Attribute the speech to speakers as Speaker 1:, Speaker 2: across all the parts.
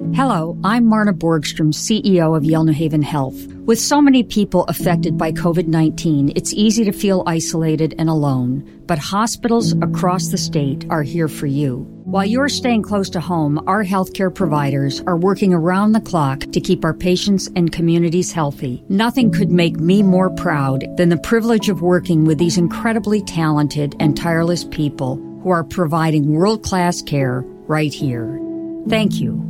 Speaker 1: Hello, I'm Marna Borgstrom, CEO of Yale New Haven Health. With so many people affected by COVID-19, it's easy to feel isolated and alone. But hospitals across the state are here for you. While you're staying close to home, our healthcare providers are working around the clock to keep our patients and communities healthy. Nothing could make me more proud than the privilege of working with these incredibly talented and tireless people who are providing world-class care right here. Thank you.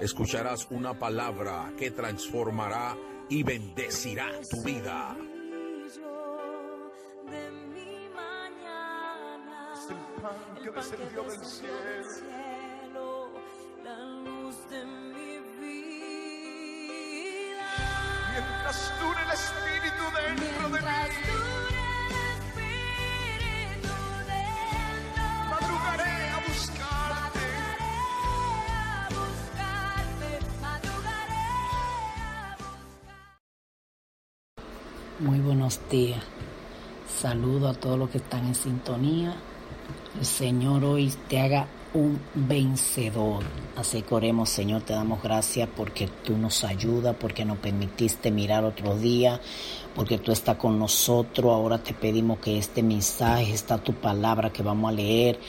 Speaker 2: Escucharás una palabra que transformará y bendecirá tu vida.
Speaker 3: Es el pan que descendió del cielo. Mientras dure el Espíritu dentro de mí. Madrugaré
Speaker 4: Muy buenos días. Saludo a todos los que están en sintonía. El Señor hoy te haga un vencedor. Así que oremos, Señor, te damos gracias porque tú nos ayudas, porque nos permitiste mirar otro día, porque tú estás con nosotros. Ahora te pedimos que este mensaje, esta tu palabra que vamos a leer,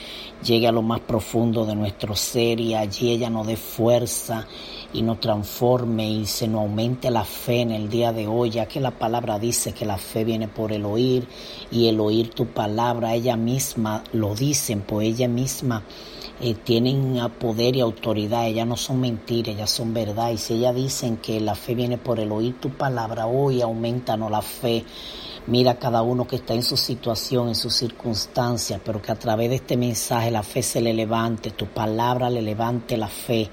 Speaker 4: llegue a lo más profundo de nuestro ser y allí ella nos dé fuerza y nos transforme y se nos aumente la fe en el día de hoy, ya que la palabra dice que la fe viene por el oír y el oír tu palabra, ella misma lo dicen, pues ella misma eh, tienen poder y autoridad, ellas no son mentiras, ellas son verdad. Y si ellas dicen que la fe viene por el oír tu palabra, hoy aumentanos la fe. Mira a cada uno que está en su situación, en sus circunstancias, pero que a través de este mensaje la fe se le levante, tu palabra le levante la fe,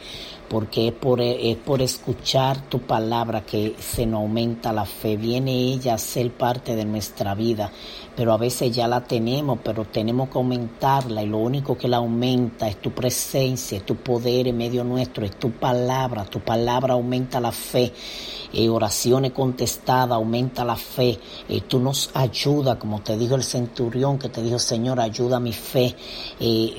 Speaker 4: porque es por, por escuchar tu palabra que se nos aumenta la fe. Viene ella a ser parte de nuestra vida, pero a veces ya la tenemos, pero tenemos que aumentarla y lo único que la aumenta es tu presencia, es tu poder en medio nuestro, es tu palabra. Tu palabra aumenta la fe. Eh, oraciones contestadas, aumenta la fe. Eh, tú nos ayuda, como te dijo el centurión que te dijo, Señor, ayuda mi fe. Eh,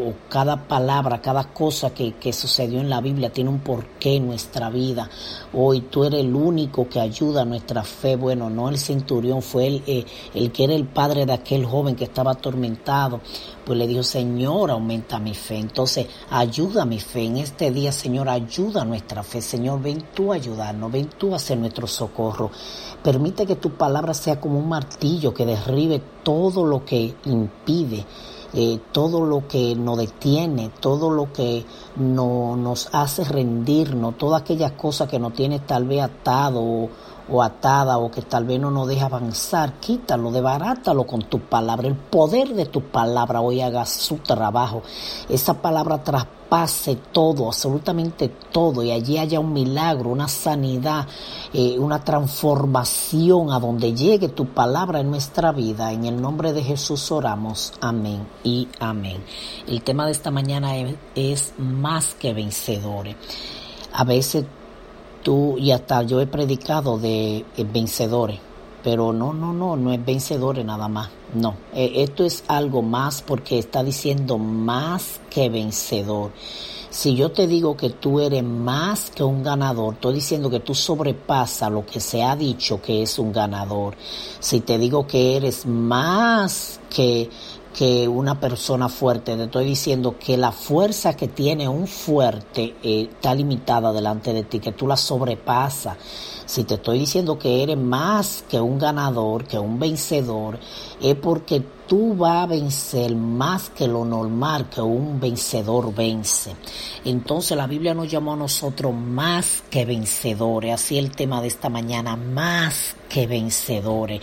Speaker 4: o cada palabra, cada cosa que, que, sucedió en la Biblia tiene un porqué en nuestra vida. Hoy tú eres el único que ayuda a nuestra fe. Bueno, no el centurión, fue el, eh, el que era el padre de aquel joven que estaba atormentado. Pues le dijo, Señor, aumenta mi fe. Entonces, ayuda mi fe. En este día, Señor, ayuda nuestra fe. Señor, ven tú a ayudarnos, ven tú a ser nuestro socorro. Permite que tu palabra sea como un martillo que derribe todo lo que impide eh, todo lo que nos detiene, todo lo que no, nos hace rendirnos, todas aquellas cosas que nos tiene tal vez atado o, atada o que tal vez no nos deja avanzar, quítalo, debarátalo con tu palabra. El poder de tu palabra hoy haga su trabajo. Esa palabra traspase todo, absolutamente todo, y allí haya un milagro, una sanidad, eh, una transformación a donde llegue tu palabra en nuestra vida. En el nombre de Jesús oramos. Amén y amén. El tema de esta mañana es, es más que vencedores. A veces tú y hasta yo he predicado de vencedores, Pero no, no, no, no es vencedores nada más. No, eh, esto es algo más porque está diciendo más que vencedor. Si yo te digo que tú eres más que un ganador, estoy diciendo que tú sobrepasas lo que se ha dicho que es un ganador. Si te digo que eres más que que una persona fuerte, te estoy diciendo que la fuerza que tiene un fuerte eh, está limitada delante de ti, que tú la sobrepasas. Si te estoy diciendo que eres más que un ganador, que un vencedor, es porque tú vas a vencer más que lo normal que un vencedor vence. Entonces la Biblia nos llamó a nosotros más que vencedores. Así el tema de esta mañana, más que vencedores.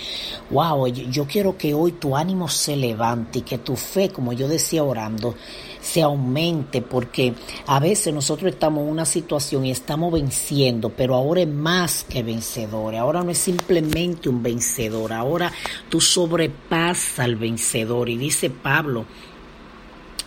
Speaker 4: Wow, yo quiero que hoy tu ánimo se levante y que tu fe, como yo decía orando, se aumente porque a veces nosotros estamos en una situación y estamos venciendo, pero ahora es más que vencedor. Ahora no es simplemente un vencedor, ahora tú sobrepasas al vencedor. Y dice Pablo,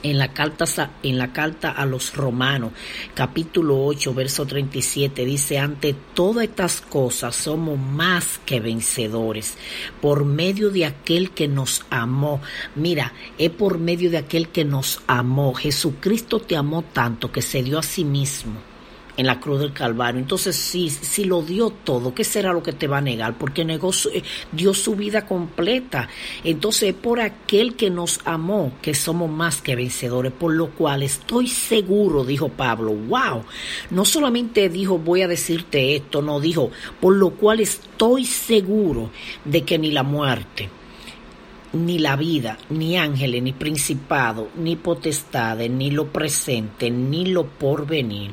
Speaker 4: en la carta, a los romanos, capítulo 8, verso 37, dice, ante todas estas cosas somos más que vencedores por medio de aquel que nos amó. Mira, es por medio de aquel que nos amó. Jesucristo te amó tanto que se dio a sí mismo en la cruz del Calvario. Entonces, si, si lo dio todo, ¿qué será lo que te va a negar? Porque negó eh, dio su vida completa. Entonces, por aquel que nos amó, que somos más que vencedores, por lo cual estoy seguro, dijo Pablo, wow, no solamente dijo voy a decirte esto, no dijo, por lo cual estoy seguro de que ni la muerte, ni la vida, ni ángeles, ni principado, ni potestades, ni lo presente, ni lo porvenir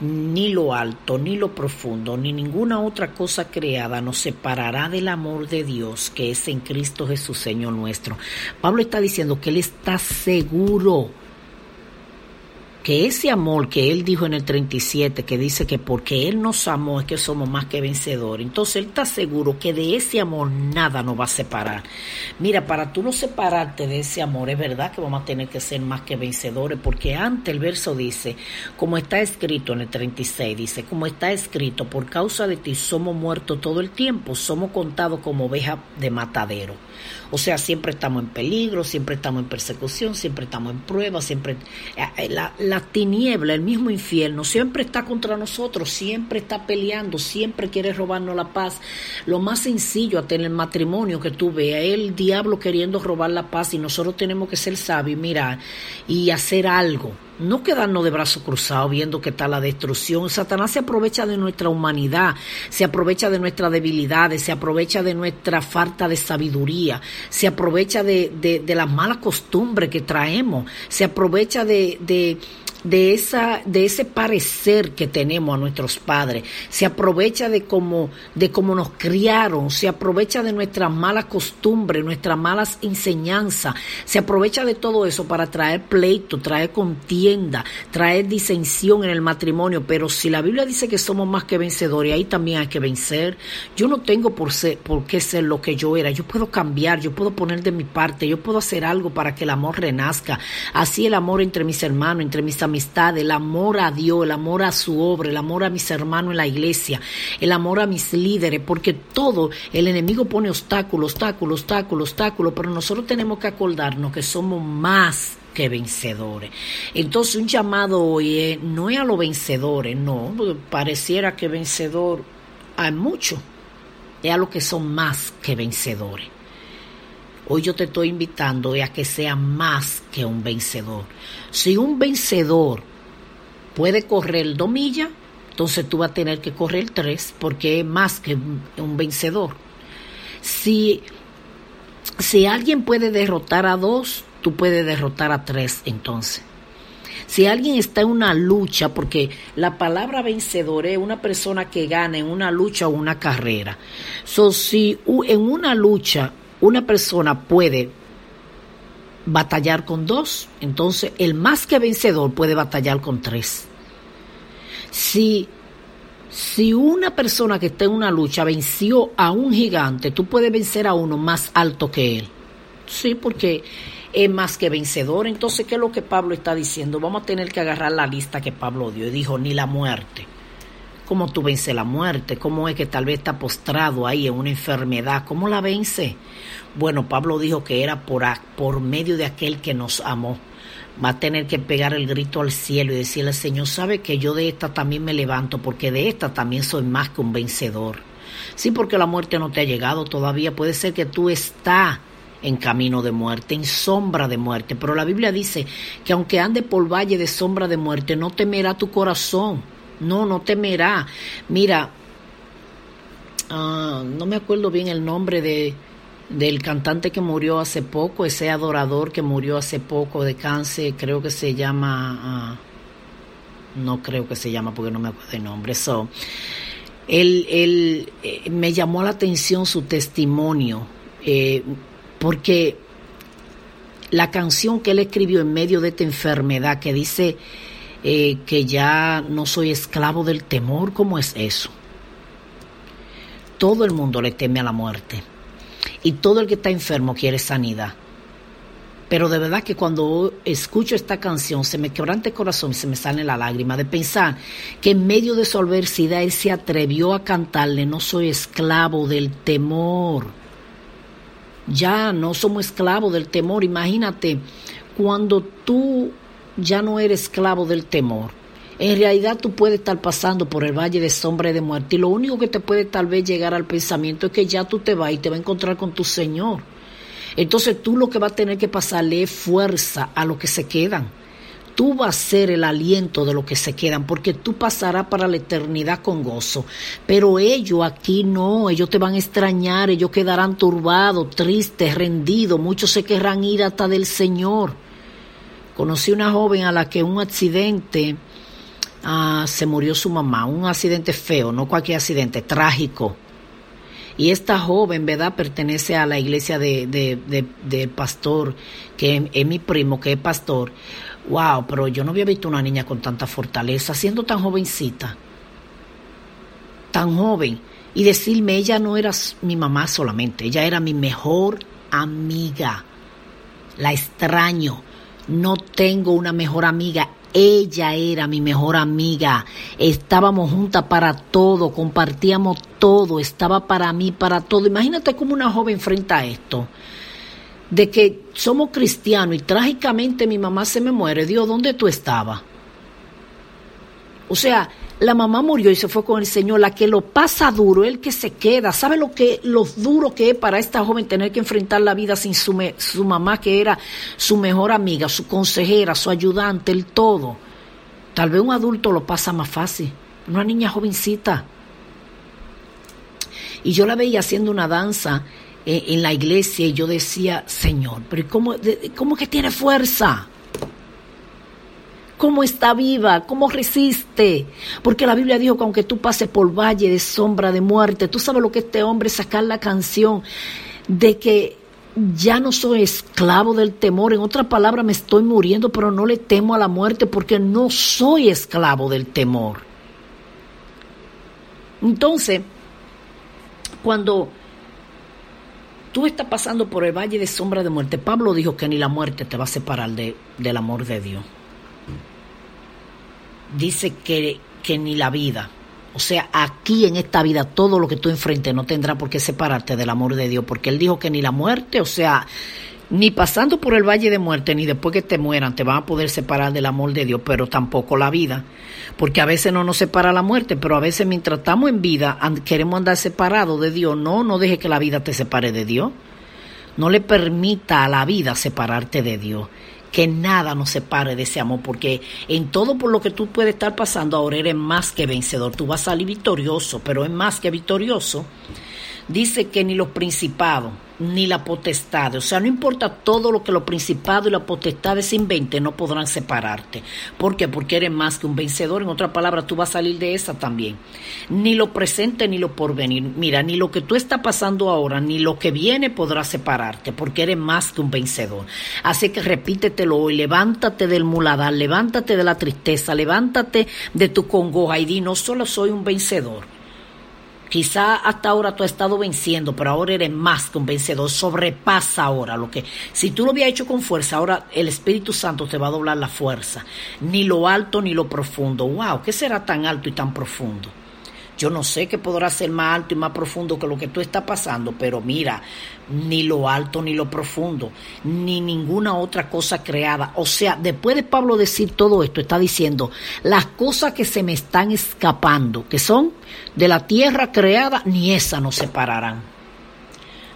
Speaker 4: ni lo alto, ni lo profundo, ni ninguna otra cosa creada nos separará del amor de Dios que es en Cristo Jesús, Señor nuestro. Pablo está diciendo que él está seguro que ese amor que él dijo en el 37, que dice que porque él nos amó es que somos más que vencedores, entonces él está seguro que de ese amor nada nos va a separar. Mira, para tú no separarte de ese amor, es verdad que vamos a tener que ser más que vencedores, porque antes el verso dice, como está escrito en el 36, dice, como está escrito, por causa de ti somos muertos todo el tiempo, somos contados como ovejas de matadero. O sea, siempre estamos en peligro, siempre estamos en persecución, siempre estamos en prueba, siempre... Eh, eh, la, la tiniebla, el mismo infierno, siempre está contra nosotros, siempre está peleando, siempre quiere robarnos la paz. Lo más sencillo hasta en el matrimonio que tú veas, el diablo queriendo robar la paz y nosotros tenemos que ser sabios, mirar y hacer algo no quedarnos de brazos cruzados viendo que está la destrucción. Satanás se aprovecha de nuestra humanidad, se aprovecha de nuestras debilidades, se aprovecha de nuestra falta de sabiduría, se aprovecha de, de, las malas costumbres que traemos, se aprovecha de, de de, esa, de ese parecer que tenemos a nuestros padres, se aprovecha de cómo, de cómo nos criaron, se aprovecha de nuestras malas costumbres, nuestras malas enseñanzas, se aprovecha de todo eso para traer pleito, traer contienda, traer disensión en el matrimonio, pero si la Biblia dice que somos más que vencedores, ahí también hay que vencer. Yo no tengo por, ser, por qué ser lo que yo era, yo puedo cambiar, yo puedo poner de mi parte, yo puedo hacer algo para que el amor renazca, así el amor entre mis hermanos, entre mis amistad, el amor a Dios, el amor a su obra, el amor a mis hermanos en la iglesia, el amor a mis líderes, porque todo el enemigo pone obstáculos, obstáculos, obstáculos, obstáculos, pero nosotros tenemos que acordarnos que somos más que vencedores. Entonces un llamado hoy no es a los vencedores, no, pareciera que vencedor hay mucho, es a los que son más que vencedores. Hoy yo te estoy invitando a que sea más que un vencedor. Si un vencedor puede correr dos millas, entonces tú vas a tener que correr tres porque es más que un vencedor. Si, si alguien puede derrotar a dos, tú puedes derrotar a tres entonces. Si alguien está en una lucha, porque la palabra vencedor es una persona que gana en una lucha o una carrera. So, si en una lucha una persona puede batallar con dos, entonces el más que vencedor puede batallar con tres. Si, si una persona que está en una lucha venció a un gigante, tú puedes vencer a uno más alto que él. Sí, porque es más que vencedor. Entonces, ¿qué es lo que Pablo está diciendo? Vamos a tener que agarrar la lista que Pablo dio. Y dijo, ni la muerte ¿Cómo tú vences la muerte? ¿Cómo es que tal vez está postrado ahí en una enfermedad? ¿Cómo la vence? Bueno, Pablo dijo que era por, por medio de aquel que nos amó. Va a tener que pegar el grito al cielo y decirle, Señor, sabe que yo de esta también me levanto, porque de esta también soy más que un vencedor. Sí, porque la muerte no te ha llegado todavía. Puede ser que tú estás en camino de muerte, en sombra de muerte. Pero la Biblia dice que aunque ande por valle de sombra de muerte, no temerá tu corazón no, no temerá. Mira, ah, no me acuerdo bien el nombre de, del cantante que murió hace poco, ese adorador que murió hace poco de cáncer, creo que se llama, ah, no creo que se llama porque no me acuerdo el nombre. So, él, él eh, me llamó la atención su testimonio, eh, porque la canción que él escribió en medio de esta enfermedad que dice, eh, que ya no soy esclavo del temor, ¿cómo es eso? Todo el mundo le teme a la muerte y todo el que está enfermo quiere sanidad. Pero de verdad que cuando escucho esta canción se me quebrante el corazón y se me sale la lágrima de pensar que en medio de su adversidad él se atrevió a cantarle, no soy esclavo del temor. Ya no somos esclavos del temor. Imagínate cuando tú ya no eres esclavo del temor. En realidad tú puedes estar pasando por el valle de sombra y de muerte y lo único que te puede tal vez llegar al pensamiento es que ya tú te vas y te vas a encontrar con tu Señor. Entonces tú lo que vas a tener que pasarle es fuerza a los que se quedan. Tú vas a ser el aliento de los que se quedan, porque tú pasarás para la eternidad con gozo. Pero ellos aquí no, ellos te van a extrañar, ellos quedarán turbados, tristes, rendidos, muchos se querrán ir hasta del Señor. Conocí una joven a la que un accidente ah, se murió su mamá, un accidente feo, no cualquier accidente, trágico. Y esta joven, ¿verdad?, pertenece a la iglesia de, pastor, que es, mi primo, que es pastor. Wow, pero yo no había visto una niña con tanta fortaleza, siendo tan jovencita, tan joven. Y decirme, ella no era mi mamá solamente, ella era mi mejor amiga. La extraño no tengo una mejor amiga. Ella era mi mejor amiga. Estábamos juntas para todo, compartíamos todo, estaba para mí, para todo. Imagínate cómo una joven enfrenta esto. De que somos cristianos y trágicamente mi mamá se me muere. Dios, ¿dónde tú estabas? O sea, la mamá murió y se fue con el Señor, la que lo pasa duro, el que se queda, ¿sabe lo que lo duro que es para esta joven tener que enfrentar la vida sin su, su mamá que era su mejor amiga, su consejera, su ayudante, el todo? Tal vez un adulto lo pasa más fácil, una niña jovencita. Y yo la veía haciendo una danza eh, en, la iglesia y yo decía, Señor, pero ¿cómo, cómo que tiene fuerza? Cómo está viva, cómo resiste. Porque la Biblia dijo que aunque tú pases por valle de sombra de muerte, tú sabes lo que este hombre sacar la canción de que ya no soy esclavo del temor. En otra palabra, me estoy muriendo, pero no le temo a la muerte porque no soy esclavo del temor. Entonces, cuando tú estás pasando por el valle de sombra de muerte, Pablo dijo que ni la muerte te va a separar de, del amor de Dios dice que, que ni la vida, o sea, aquí en esta vida todo lo que tú enfrentes no tendrá por qué separarte del amor de Dios, porque Él dijo que ni la muerte, o sea, ni pasando por el valle de muerte, ni después que te mueran, te van a poder separar del amor de Dios, pero tampoco la vida. Porque a veces no nos separa la muerte, pero a veces mientras estamos en vida queremos andar separados de Dios. No, no deje que la vida te separe de Dios. No le permita a la vida separarte de Dios que nada nos separe de ese amor, porque en todo por lo que tú puedes estar pasando ahora eres más que vencedor, tú vas a salir victorioso, pero es más que victorioso. Dice que ni los principados, ni la potestad. O sea, no importa todo lo que los principados y las potestades inventen, no podrán separarte. ¿Por qué? Porque eres más que un vencedor. En otra palabra, tú vas a salir de esa también. Ni lo presente ni lo porvenir. Mira, ni lo que tú estás pasando ahora, ni lo que viene podrá separarte, porque eres más que un vencedor. Así que repítetelo hoy, levántate del muladar, levántate de la tristeza, levántate de tu congoja y di, no solo soy un vencedor Quizá hasta ahora tú has estado venciendo, pero ahora eres más que un vencedor. Sobrepasa ahora lo que. Si tú lo habías hecho con fuerza, ahora el Espíritu Santo te va a doblar la fuerza. Ni lo alto ni lo profundo. ¡Wow! ¿Qué será tan alto y tan profundo? Yo no sé qué podrá ser más alto y más profundo que lo que tú estás pasando, pero mira, ni lo alto ni lo profundo, ni ninguna otra cosa creada. O sea, después de Pablo decir todo esto, está diciendo, las cosas que se me están escapando, que son de la tierra creada, ni esas nos separarán.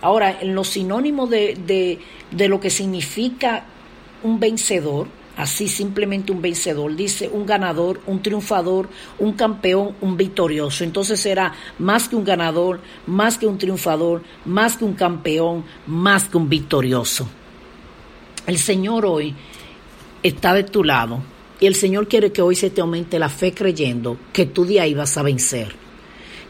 Speaker 4: Ahora, en los sinónimos de, de, de lo que significa un vencedor, así simplemente un vencedor, dice un ganador, un triunfador, un campeón, un victorioso. Entonces será más que un ganador, más que un triunfador, más que un campeón, más que un victorioso. El Señor hoy está de tu lado y el Señor quiere que hoy se te aumente la fe creyendo que tú de ahí vas a vencer,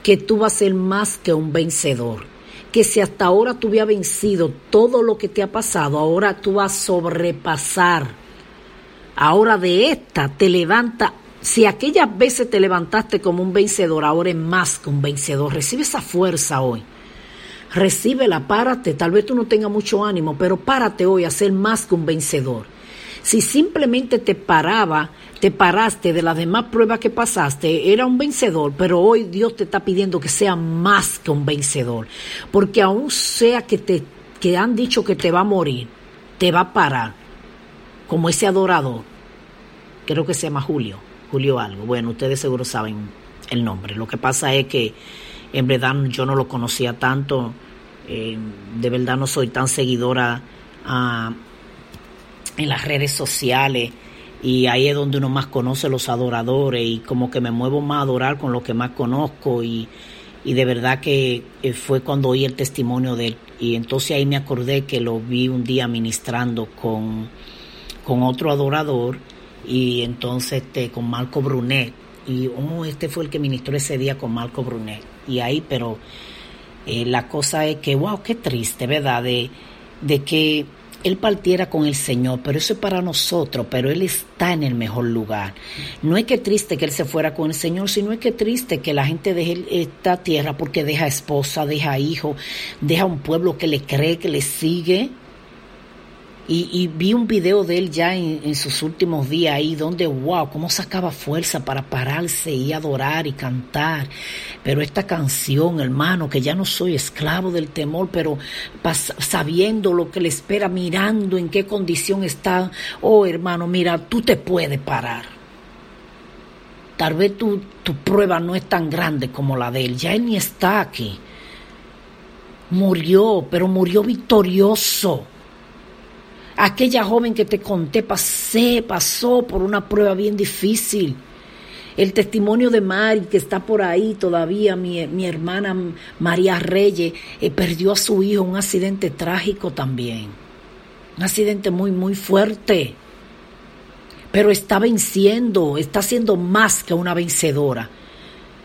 Speaker 4: que tú vas a ser más que un vencedor que si hasta ahora tú habías vencido todo lo que te ha pasado, ahora tú vas a sobrepasar Ahora de esta te levanta. Si aquellas veces te levantaste como un vencedor, ahora es más que un vencedor. Recibe esa fuerza hoy. Recíbela, párate. Tal vez tú no tengas mucho ánimo, pero párate hoy a ser más que un vencedor. Si simplemente te paraba, te paraste de las demás pruebas que pasaste, era un vencedor, pero hoy Dios te está pidiendo que sea más que un vencedor. Porque aún sea que te que han dicho que te va a morir, te va a parar como ese adorador, creo que se llama Julio, Julio algo, bueno, ustedes seguro saben el nombre. Lo que pasa es que en verdad yo no lo conocía tanto, eh, de verdad no soy tan seguidora ah, en las redes sociales. Y ahí es donde uno más conoce los adoradores y como que me muevo más a adorar con lo que más conozco. Y, y de verdad que eh, fue cuando oí el testimonio de él. Y entonces ahí me acordé que lo vi un día ministrando con con otro adorador y entonces este, con Marco Brunet. Y oh, este fue el que ministró ese día con Marco Brunet. Y ahí, pero eh, la cosa es que, wow, qué triste, ¿verdad? De, de que él partiera con el Señor, pero eso es para nosotros, pero Él está en el mejor lugar. No es que triste que Él se fuera con el Señor, sino es que triste que la gente deje esta tierra porque deja esposa, deja hijo, deja un pueblo que le cree, que le sigue y, vi un video de él ya en, sus últimos días ahí, donde, wow, cómo sacaba fuerza para pararse y adorar y cantar. Pero esta canción, hermano, que ya no soy esclavo del temor, pero sabiendo lo que le espera, mirando en qué condición está, oh hermano, mira, tú te puedes parar. Tal vez tu, tu prueba no es tan grande como la de él, ya él ni está aquí. Murió, pero murió victorioso Aquella joven que te conté pasé, pasó por una prueba bien difícil. El testimonio de Mari, que está por ahí todavía, mi, mi hermana María Reyes, eh, perdió a su hijo en un accidente trágico también. Un accidente muy, muy fuerte. Pero está venciendo, está siendo más que una vencedora.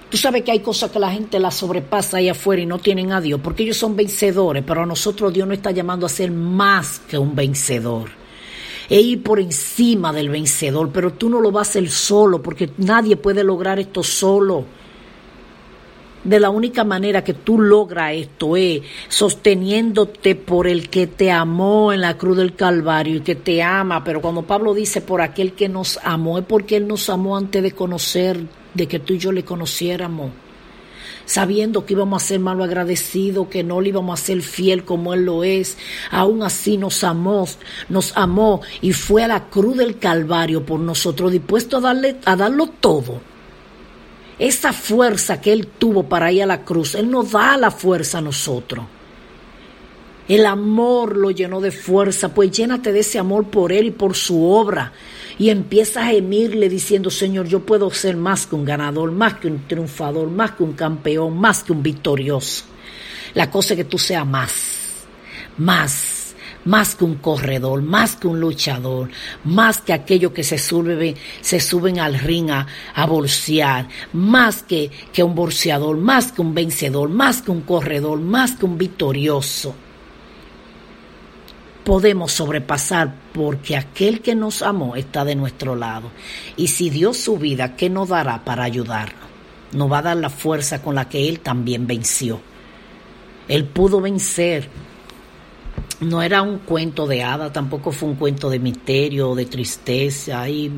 Speaker 4: Tú sabes que hay cosas que la gente la sobrepasa ahí afuera y no tienen a Dios, porque ellos son vencedores, pero a nosotros Dios no está llamando a ser más que un vencedor. E ir por encima del vencedor, pero tú no lo vas a hacer solo, porque nadie puede lograr esto solo. De la única manera que tú logras esto es sosteniéndote por el que te amó en la cruz del Calvario y que te ama. Pero cuando Pablo dice por aquel que nos amó, es porque Él nos amó antes de conocer de que tú y yo le conociéramos, sabiendo que íbamos a ser malo agradecidos, que no le íbamos a ser fiel como Él lo es. Aún así nos amó, nos amó y fue a la cruz del Calvario por nosotros, dispuesto a, darle, a darlo todo. Esa fuerza que Él tuvo para ir a la cruz, Él nos da la fuerza a nosotros. El amor lo llenó de fuerza, pues llénate de ese amor por Él y por su obra y empieza a gemirle diciendo, Señor, yo puedo ser más que un ganador, más que un triunfador, más que un campeón, más que un victorioso. La cosa es que tú seas más, más, más que un corredor, más que un luchador, más que aquellos que se, sube, se suben al ring a, a bolsear, más que, que un bolseador, más que un vencedor, más que un corredor, más que un victorioso podemos sobrepasar porque aquel que nos amó está de nuestro lado. Y si dio su vida, ¿qué nos dará para ayudarnos? Nos va a dar la fuerza con la que Él también venció. Él pudo vencer. No era un cuento de hada, tampoco fue un cuento de misterio o de tristeza. Ay,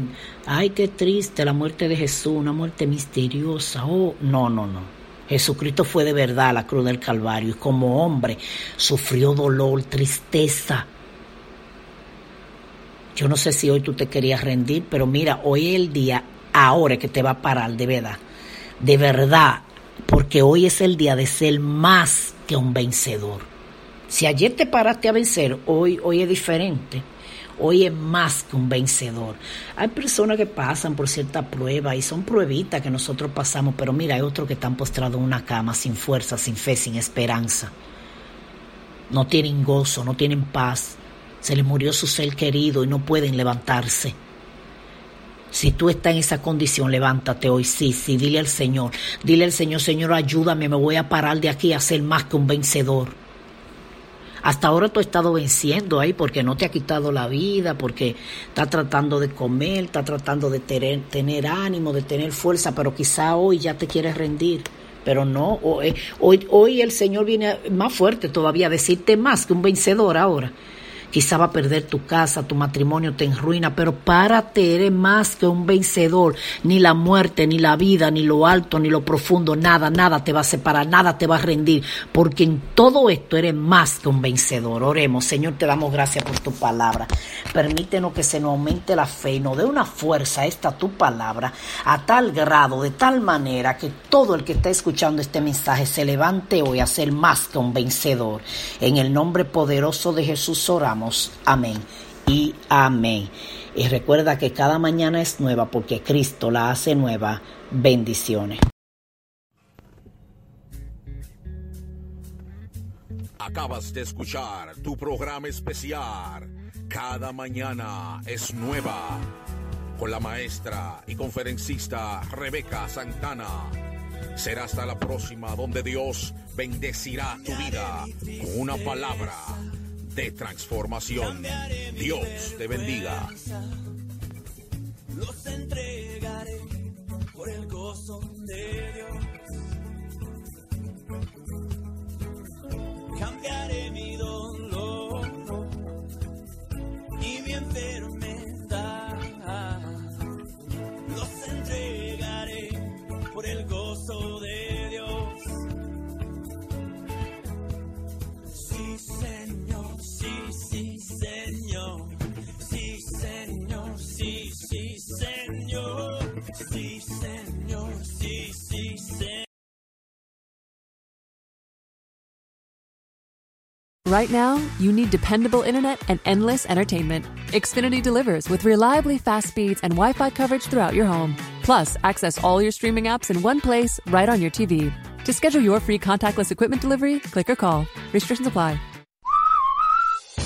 Speaker 4: ay, qué triste la muerte de Jesús, una muerte misteriosa. Oh, no, no, no. Jesucristo fue de verdad a la cruz del Calvario y como hombre sufrió dolor, tristeza. Yo no sé si hoy tú te querías rendir, pero mira, hoy es el día, ahora que te va a parar, de verdad. De verdad, porque hoy es el día de ser más que un vencedor. Si ayer te paraste a vencer, hoy, hoy es diferente. Hoy es más que un vencedor. Hay personas que pasan por cierta prueba y son pruebitas que nosotros pasamos, pero mira, hay otros que están postrados en una cama sin fuerza, sin fe, sin esperanza. No tienen gozo, no tienen paz. Se les murió su ser querido y no pueden levantarse. Si tú estás en esa condición, levántate hoy, sí, sí, dile al Señor, dile al Señor, Señor, ayúdame, me voy a parar de aquí a ser más que un vencedor. Hasta ahora tú has estado venciendo ahí porque no te ha quitado la vida, porque estás tratando de comer, estás tratando de tener, tener ánimo, de tener fuerza, pero quizá hoy ya te quieres rendir. Pero no, hoy, hoy, hoy el Señor viene más fuerte todavía a decirte más que un vencedor ahora. Quizá va a perder tu casa, tu matrimonio te enruina, pero párate, eres más que un vencedor. Ni la muerte, ni la vida, ni lo alto, ni lo profundo, nada, nada te va a separar, nada te va a rendir, porque en todo esto eres más que un vencedor. Oremos, Señor, te damos gracias por tu palabra. Permítenos que se nos aumente la fe y nos dé una fuerza esta tu palabra, a tal grado, de tal manera que todo el que está escuchando este mensaje se levante hoy a ser más que un vencedor. En el nombre poderoso de Jesús Amén y amén. Y recuerda que cada mañana es nueva porque Cristo la hace nueva. Bendiciones.
Speaker 2: Acabas de escuchar tu programa especial. Cada mañana es nueva. Con la maestra y conferencista Rebeca Santana. Será hasta la próxima donde Dios bendecirá tu vida con una palabra de transformación. Dios te bendiga.
Speaker 5: Los entregaré por el gozo de Dios. Cambiaré mi dolor y mi enfermedad.
Speaker 6: Right now, you need dependable internet and endless entertainment. Xfinity delivers with reliably fast speeds and Wi Fi coverage throughout your home. Plus, access all your streaming apps in one place right on your TV. To schedule your free contactless equipment delivery, click or call. Restrictions apply.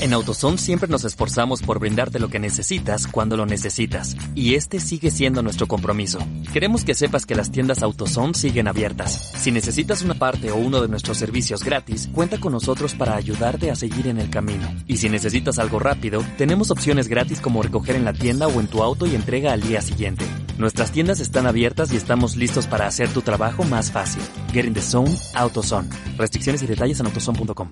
Speaker 7: En AutoZone siempre nos esforzamos por brindarte lo que necesitas cuando lo necesitas. Y este sigue siendo nuestro compromiso. Queremos que sepas que las tiendas AutoZone siguen abiertas. Si necesitas una parte o uno de nuestros servicios gratis, cuenta con nosotros para ayudarte a seguir en el camino. Y si necesitas algo rápido, tenemos opciones gratis como recoger en la tienda o en tu auto y entrega al día siguiente. Nuestras tiendas están abiertas y estamos listos para hacer tu trabajo más fácil. Get in the zone, AutoZone. Restricciones y detalles en autozone.com.